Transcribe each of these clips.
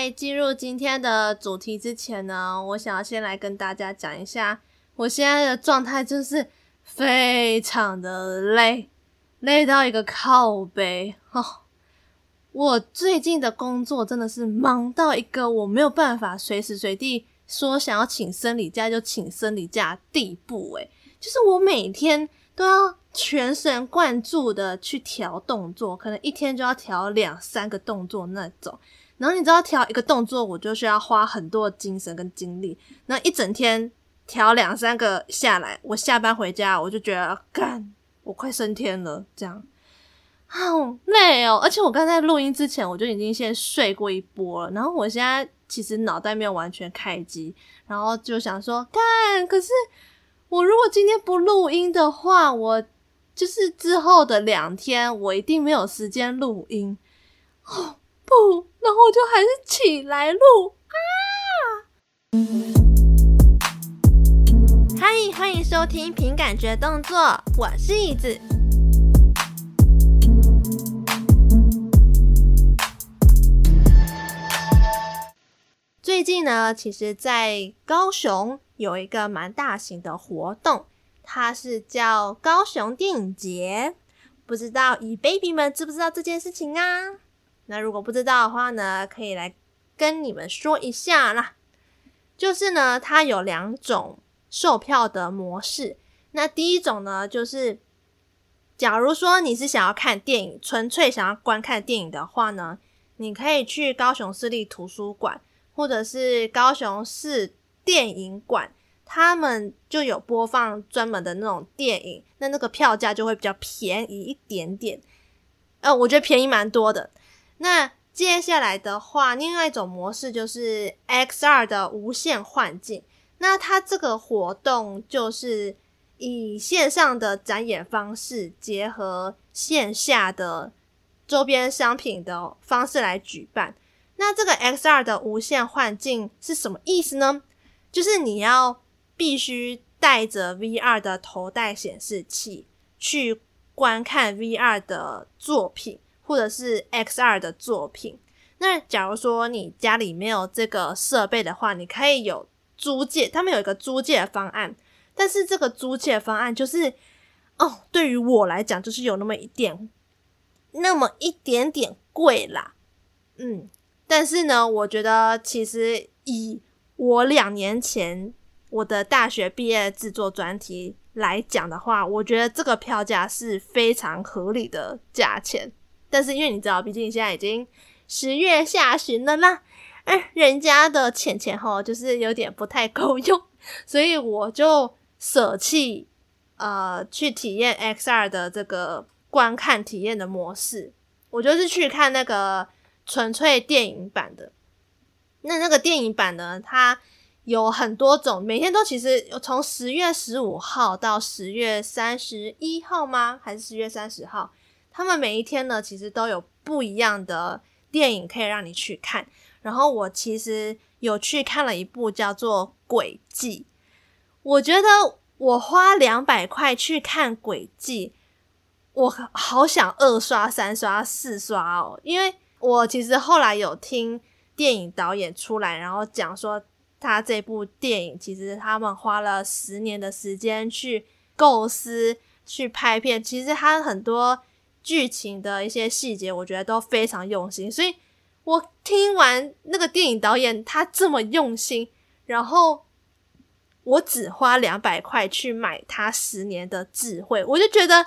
在进入今天的主题之前呢，我想要先来跟大家讲一下，我现在的状态就是非常的累，累到一个靠背哦。我最近的工作真的是忙到一个我没有办法随时随地说想要请生理假就请生理假地步，诶，就是我每天都要全神贯注的去调动作，可能一天就要调两三个动作那种。然后你知道调一个动作，我就需要花很多精神跟精力。那一整天调两三个下来，我下班回家我就觉得干，我快升天了，这样好累哦。而且我刚才录音之前，我就已经先睡过一波了。然后我现在其实脑袋没有完全开机，然后就想说干，可是我如果今天不录音的话，我就是之后的两天我一定没有时间录音哦。不，然后我就还是起来录啊！嗨，欢迎收听凭感觉动作，我是椅子。最近呢，其实在高雄有一个蛮大型的活动，它是叫高雄电影节。不知道以 baby 们知不知道这件事情啊？那如果不知道的话呢，可以来跟你们说一下啦。就是呢，它有两种售票的模式。那第一种呢，就是假如说你是想要看电影，纯粹想要观看电影的话呢，你可以去高雄市立图书馆或者是高雄市电影馆，他们就有播放专门的那种电影，那那个票价就会比较便宜一点点。呃，我觉得便宜蛮多的。那接下来的话，另外一种模式就是 XR 的无限幻境。那它这个活动就是以线上的展演方式结合线下的周边商品的方式来举办。那这个 XR 的无限幻境是什么意思呢？就是你要必须带着 VR 的头戴显示器去观看 VR 的作品。或者是 XR 的作品，那假如说你家里没有这个设备的话，你可以有租借，他们有一个租借方案，但是这个租借方案就是，哦，对于我来讲就是有那么一点，那么一点点贵啦，嗯，但是呢，我觉得其实以我两年前我的大学毕业制作专题来讲的话，我觉得这个票价是非常合理的价钱。但是因为你知道，毕竟现在已经十月下旬了啦，哎，人家的钱钱齁就是有点不太够用，所以我就舍弃呃去体验 XR 的这个观看体验的模式，我就是去看那个纯粹电影版的。那那个电影版呢，它有很多种，每天都其实从十月十五号到十月三十一号吗？还是十月三十号？他们每一天呢，其实都有不一样的电影可以让你去看。然后我其实有去看了一部叫做《诡计》，我觉得我花两百块去看《诡计》，我好想二刷、三刷、四刷哦。因为我其实后来有听电影导演出来，然后讲说他这部电影其实他们花了十年的时间去构思、去拍片，其实他很多。剧情的一些细节，我觉得都非常用心，所以我听完那个电影导演他这么用心，然后我只花两百块去买他十年的智慧，我就觉得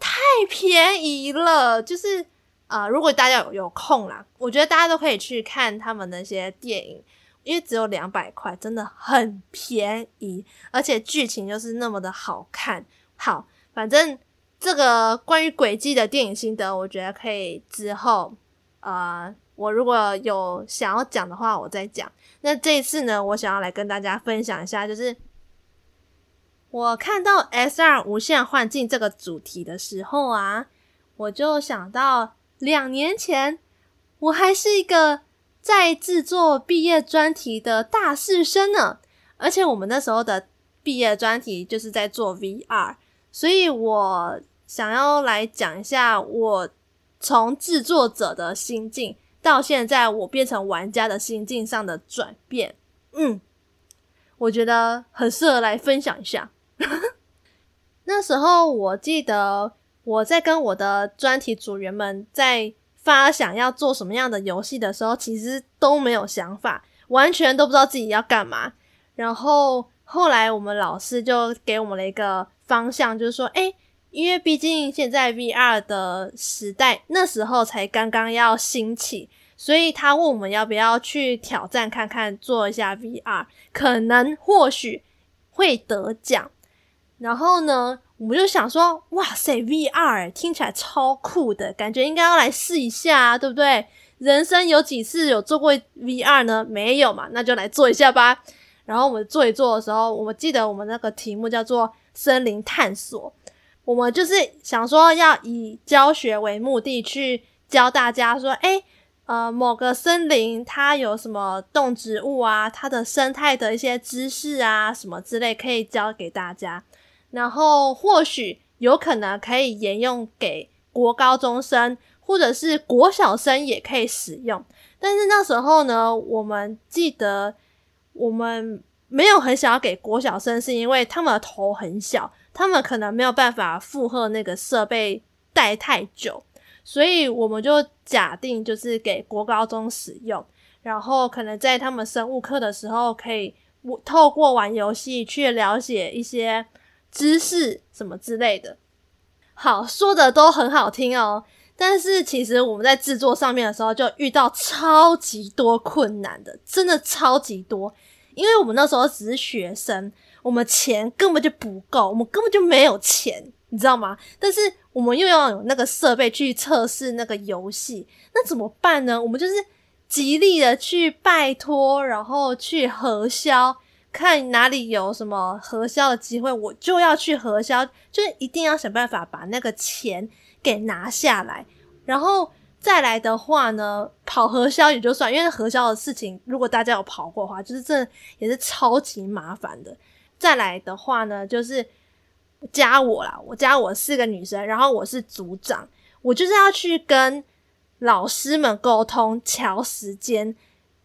太便宜了。就是啊、如果大家有有空啦，我觉得大家都可以去看他们那些电影，因为只有两百块，真的很便宜，而且剧情又是那么的好看。好，反正。这个关于诡计的电影心得，我觉得可以之后，呃，我如果有想要讲的话，我再讲。那这一次呢，我想要来跟大家分享一下，就是我看到 S R 无限幻境这个主题的时候啊，我就想到两年前，我还是一个在制作毕业专题的大四生呢，而且我们那时候的毕业专题就是在做 VR。所以我想要来讲一下我从制作者的心境到现在我变成玩家的心境上的转变，嗯，我觉得很适合来分享一下。那时候我记得我在跟我的专题组员们在发想要做什么样的游戏的时候，其实都没有想法，完全都不知道自己要干嘛。然后后来我们老师就给我们了一个方向，就是说，诶，因为毕竟现在 VR 的时代，那时候才刚刚要兴起，所以他问我们要不要去挑战看看，做一下 VR，可能或许会得奖。然后呢，我们就想说，哇塞，VR 听起来超酷的，感觉应该要来试一下啊，对不对？人生有几次有做过 VR 呢？没有嘛，那就来做一下吧。然后我们做一做的时候，我们记得我们那个题目叫做森林探索，我们就是想说要以教学为目的去教大家说，诶，呃，某个森林它有什么动植物啊，它的生态的一些知识啊，什么之类可以教给大家。然后或许有可能可以沿用给国高中生，或者是国小生也可以使用。但是那时候呢，我们记得我们没有很想要给国小生，是因为他们的头很小，他们可能没有办法负荷那个设备带太久，所以我们就假定就是给国高中使用。然后可能在他们生物课的时候，可以透过玩游戏去了解一些。知识什么之类的，好，说的都很好听哦。但是其实我们在制作上面的时候，就遇到超级多困难的，真的超级多。因为我们那时候只是学生，我们钱根本就不够，我们根本就没有钱，你知道吗？但是我们又要有那个设备去测试那个游戏，那怎么办呢？我们就是极力的去拜托，然后去核销。看哪里有什么核销的机会，我就要去核销，就是一定要想办法把那个钱给拿下来。然后再来的话呢，跑核销也就算，因为核销的事情，如果大家有跑过的话，就是这也是超级麻烦的。再来的话呢，就是加我啦，我加我四个女生，然后我是组长，我就是要去跟老师们沟通，乔时间。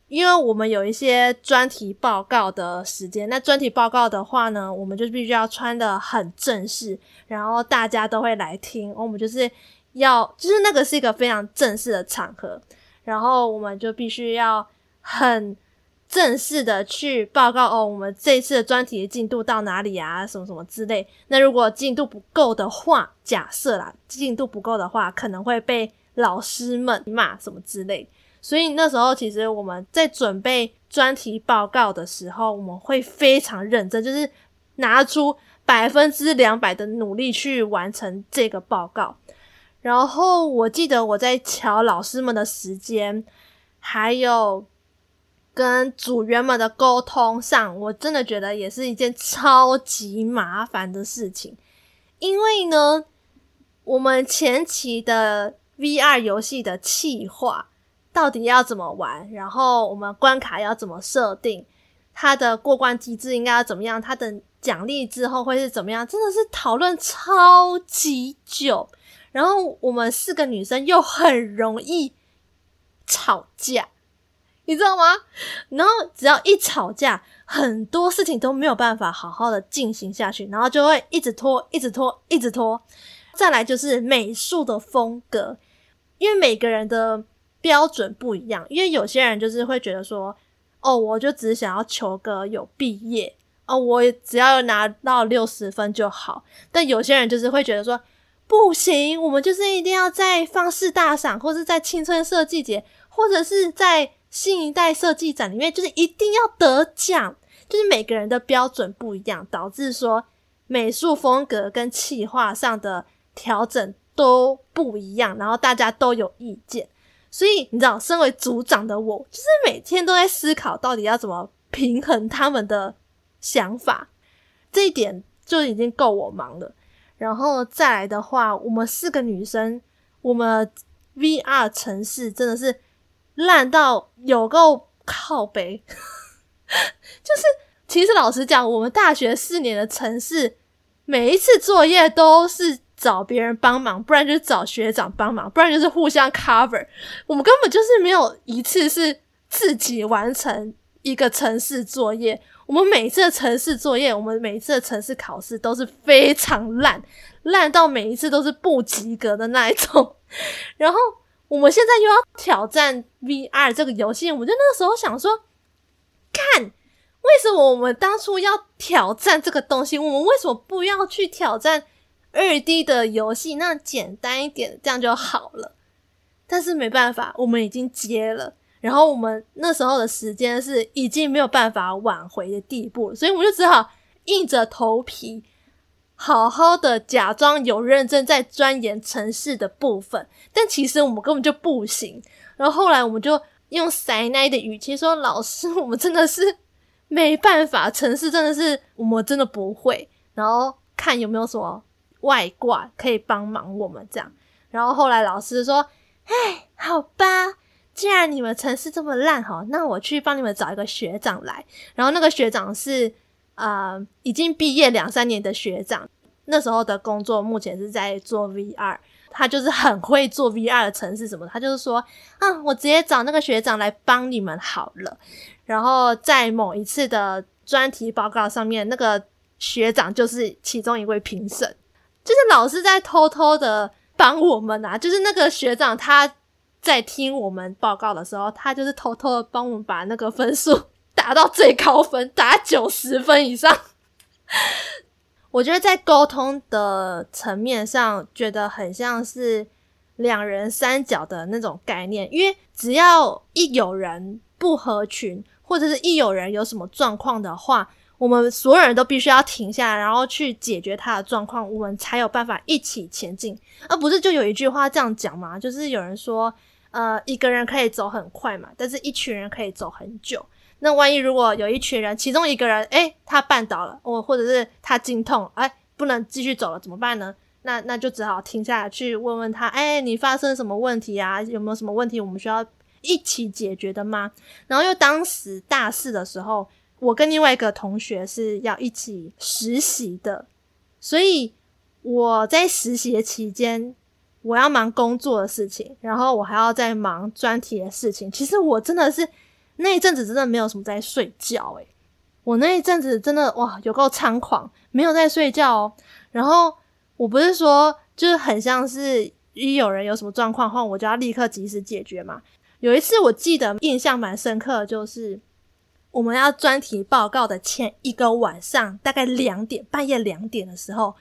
因为我们有一些专题报告的时间，那专题报告的话呢，我们就必须要穿得很正式，然后大家都会来听，我们就是要，就是那个是一个非常正式的场合，然后我们就必须要很正式的去报告哦，我们这次的专题进度到哪里啊，什么什么之类。那如果进度不够的话，假设啦，进度不够的话，可能会被老师们骂什么之类。所以那时候，其实我们在准备专题报告的时候，我们会非常认真，就是拿出百分之两百的努力去完成这个报告。然后我记得我在瞧老师们的时间，还有跟组员们的沟通上，我真的觉得也是一件超级麻烦的事情。因为呢，我们前期的 VR 游戏的企划。到底要怎么玩？然后我们关卡要怎么设定？它的过关机制应该要怎么样？它的奖励之后会是怎么样？真的是讨论超级久。然后我们四个女生又很容易吵架，你知道吗？然后只要一吵架，很多事情都没有办法好好的进行下去，然后就会一直拖，一直拖，一直拖。再来就是美术的风格，因为每个人的。标准不一样，因为有些人就是会觉得说，哦，我就只想要求个有毕业，哦，我只要拿到六十分就好。但有些人就是会觉得说，不行，我们就是一定要在放肆大赏，或是在青春设计节，或者是在新一代设计展里面，就是一定要得奖。就是每个人的标准不一样，导致说美术风格跟企划上的调整都不一样，然后大家都有意见。所以你知道，身为组长的我，就是每天都在思考到底要怎么平衡他们的想法，这一点就已经够我忙了。然后再来的话，我们四个女生，我们 VR 城市真的是烂到有够靠北。就是其实老实讲，我们大学四年的城市，每一次作业都是。找别人帮忙，不然就是找学长帮忙，不然就是互相 cover。我们根本就是没有一次是自己完成一个城市作业。我们每次的程式作业，我们每次的程式考试都是非常烂，烂到每一次都是不及格的那一种。然后我们现在又要挑战 VR 这个游戏，我就那个时候想说，看为什么我们当初要挑战这个东西？我们为什么不要去挑战二 D 的游戏？那简单一点，这样就好了。但是没办法，我们已经接了。然后我们那时候的时间是已经没有办法挽回的地步，所以我们就只好硬着头皮，好好的假装有认真在钻研城市的部分，但其实我们根本就不行。然后后来我们就用塞奈的语气说：“老师，我们真的是没办法，城市真的是我们真的不会。”然后看有没有什么外挂可以帮忙我们这样。然后后来老师说：“哎，好吧。”既然你们城市这么烂哈，那我去帮你们找一个学长来。然后那个学长是呃已经毕业两三年的学长，那时候的工作目前是在做 VR，他就是很会做 VR 的城市什么。他就是说，啊，我直接找那个学长来帮你们好了。然后在某一次的专题报告上面，那个学长就是其中一位评审，就是老师在偷偷的帮我们啊，就是那个学长他。在听我们报告的时候，他就是偷偷的帮我们把那个分数打到最高分，打九十分以上。我觉得在沟通的层面上，觉得很像是两人三角的那种概念，因为只要一有人不合群，或者是一有人有什么状况的话，我们所有人都必须要停下来，然后去解决他的状况，我们才有办法一起前进。而不是就有一句话这样讲嘛，就是有人说。呃，一个人可以走很快嘛，但是一群人可以走很久。那万一如果有一群人，其中一个人，诶，他绊倒了，或或者是他经痛，诶，不能继续走了，怎么办呢？那那就只好停下来去问问他，诶，你发生什么问题啊？有没有什么问题我们需要一起解决的吗？然后又当时大四的时候，我跟另外一个同学是要一起实习的，所以我在实习的期间。我要忙工作的事情，然后我还要在忙专题的事情。其实我真的是那一阵子真的没有什么在睡觉诶，我那一阵子真的哇有够猖狂，没有在睡觉哦。然后我不是说就是很像是一有人有什么状况的话，我就要立刻及时解决嘛。有一次我记得印象蛮深刻，就是我们要专题报告的前一个晚上，大概两点，半夜两点的时候，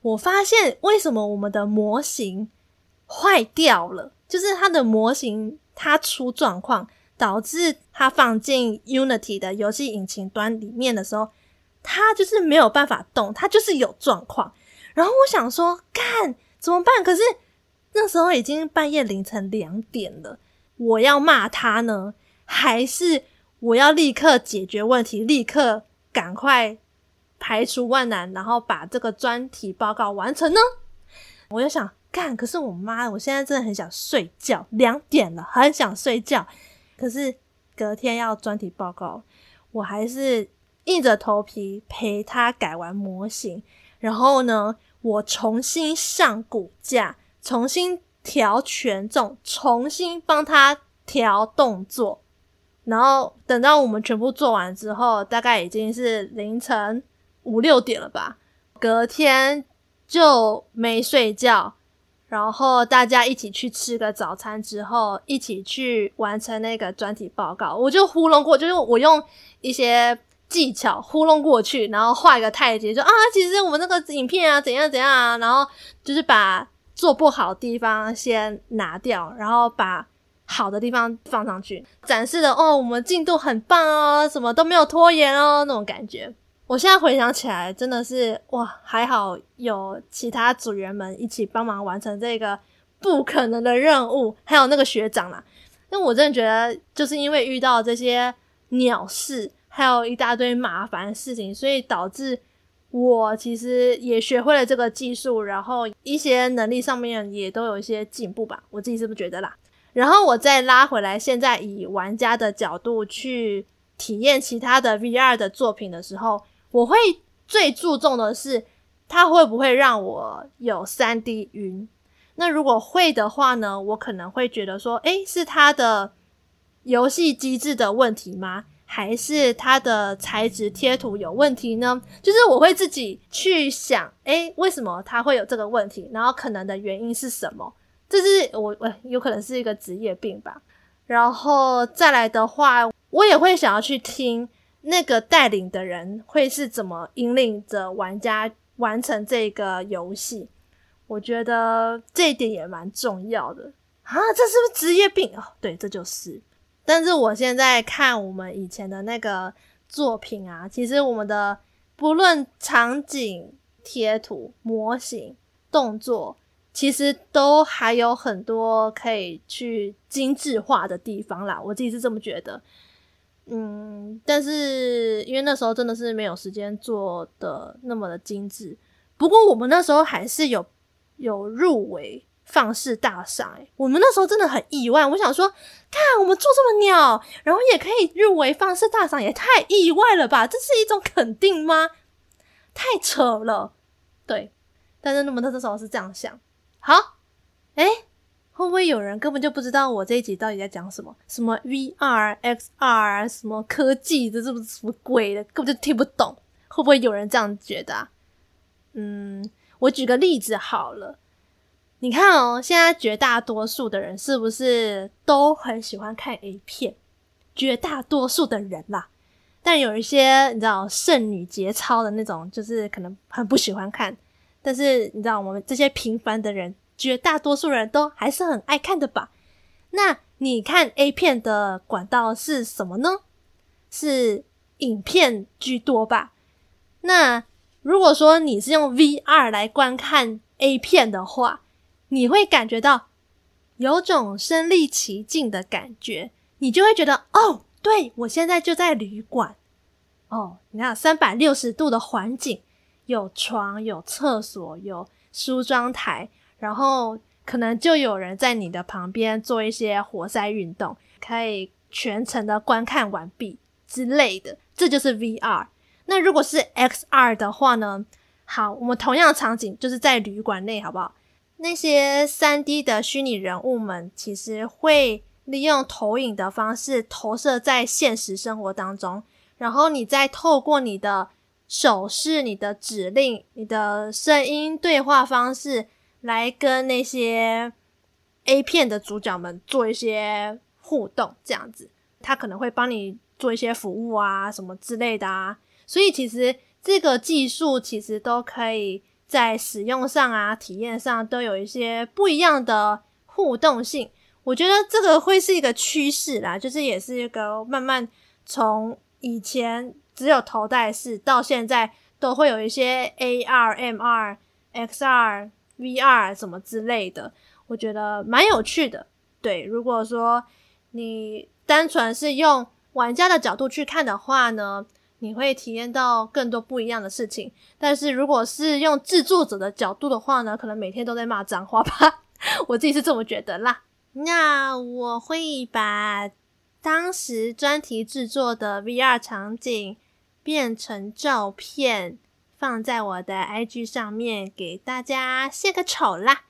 我发现为什么我们的模型。坏掉了，就是它的模型它出状况，导致它放进 Unity 的游戏引擎端里面的时候，它就是没有办法动，它就是有状况。然后我想说，干怎么办？可是那时候已经半夜凌晨两点了，我要骂他呢，还是我要立刻解决问题，立刻赶快排除万难，然后把这个专题报告完成呢？我就想。干，可是我妈，我现在真的很想睡觉，两点了，很想睡觉。可是隔天要专题报告，我还是硬着头皮陪她改完模型。然后呢，我重新上骨架，重新调权重，重新帮她调动作。然后等到我们全部做完之后，大概已经是凌晨五六点了吧。隔天就没睡觉。然后大家一起去吃个早餐之后，一起去完成那个专题报告。我就糊弄过，就是我用一些技巧糊弄过去，然后画一个太极，说啊，其实我们那个影片啊，怎样怎样啊，然后就是把做不好的地方先拿掉，然后把好的地方放上去，展示的哦，我们进度很棒哦，什么都没有拖延哦，那种感觉。我现在回想起来，真的是哇，还好有其他组员们一起帮忙完成这个不可能的任务，还有那个学长啦。那我真的觉得，就是因为遇到这些鸟事，还有一大堆麻烦事情，所以导致我其实也学会了这个技术，然后一些能力上面也都有一些进步吧。我自己是不是觉得啦？然后我再拉回来，现在以玩家的角度去体验其他的 VR 的作品的时候。我会最注重的是它会不会让我有 3D 晕？那如果会的话呢，我可能会觉得说，诶，是它的游戏机制的问题吗？还是它的材质贴图有问题呢？就是我会自己去想，诶，为什么它会有这个问题？然后可能的原因是什么？这是我我有可能是一个职业病吧。然后再来的话，我也会想要去听那个带领的人会是怎么引领着玩家完成这个游戏。我觉得这一点也蛮重要的啊！这是不是职业病？哦，对，这就是。但是我现在看我们以前的那个作品啊，其实我们的不论场景、贴图、模型、动作，其实都还有很多可以去精致化的地方啦。我自己是这么觉得。嗯，但是因为那时候真的是没有时间做的那么的精致。不过我们那时候还是有有入围。放视大赏，欸，我们那时候真的很意外。我想说，看我们做这么鸟，然后也可以入围放视大赏，也太意外了吧？这是一种肯定吗？太扯了，对。但是那么那时候是这样想。好，诶，会不会有人根本就不知道我这一集到底在讲什么？什么 VR、XR，什么科技，这是不是什么鬼的？根本就听不懂。会不会有人这样觉得啊？嗯，我举个例子好了。你看哦，现在绝大多数的人是不是都很喜欢看 A 片？绝大多数的人啦，但有一些你知道剩女节操的那种，就是可能很不喜欢看。但是你知道我们这些平凡的人，绝大多数人都还是很爱看的吧？那你看 A 片的管道是什么呢？是影片居多吧？那如果说你是用 VR 来观看 A 片的话，你会感觉到有种身临其境的感觉，你就会觉得哦，对，我现在就在旅馆哦。你看三百六十度的环境，有床，有厕所，有梳妆台，然后可能就有人在你的旁边做一些活塞运动，可以全程的观看完毕之类的。这就是 VR。那如果是 XR 的话呢？好，我们同样的场景就是在旅馆内，好不好？那些 3D 的虚拟人物们，其实会利用投影的方式投射在现实生活当中，然后你再透过你的手势、你的指令、你的声音对话方式，来跟那些 A 片的主角们做一些互动，这样子，他可能会帮你做一些服务啊，什么之类的啊，所以其实这个技术其实都可以。在使用上啊，体验上都有一些不一样的互动性。我觉得这个会是一个趋势啦，就是也是一个慢慢从以前只有头戴式，到现在都会有一些 AR、MR、XR、VR 什么之类的。我觉得蛮有趣的。对，如果说你单纯是用玩家的角度去看的话呢，你会体验到更多不一样的事情，但是如果是用制作者的角度的话呢，可能每天都在骂脏话吧，我自己是这么觉得啦。那我会把当时专题制作的 VR 场景变成照片，放在我的 IG 上面给大家献个丑啦。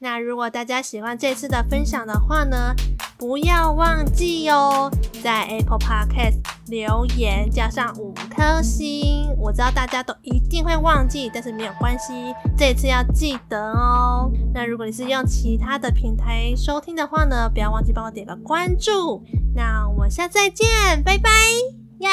那如果大家喜欢这次的分享的话呢，不要忘记哦，在 Apple Podcast 留言加上五颗星。我知道大家都一定会忘记，但是没有关系，这次要记得哦。那如果你是用其他的平台收听的话呢，不要忘记帮我点个关注。那我们下次再见，拜拜。耶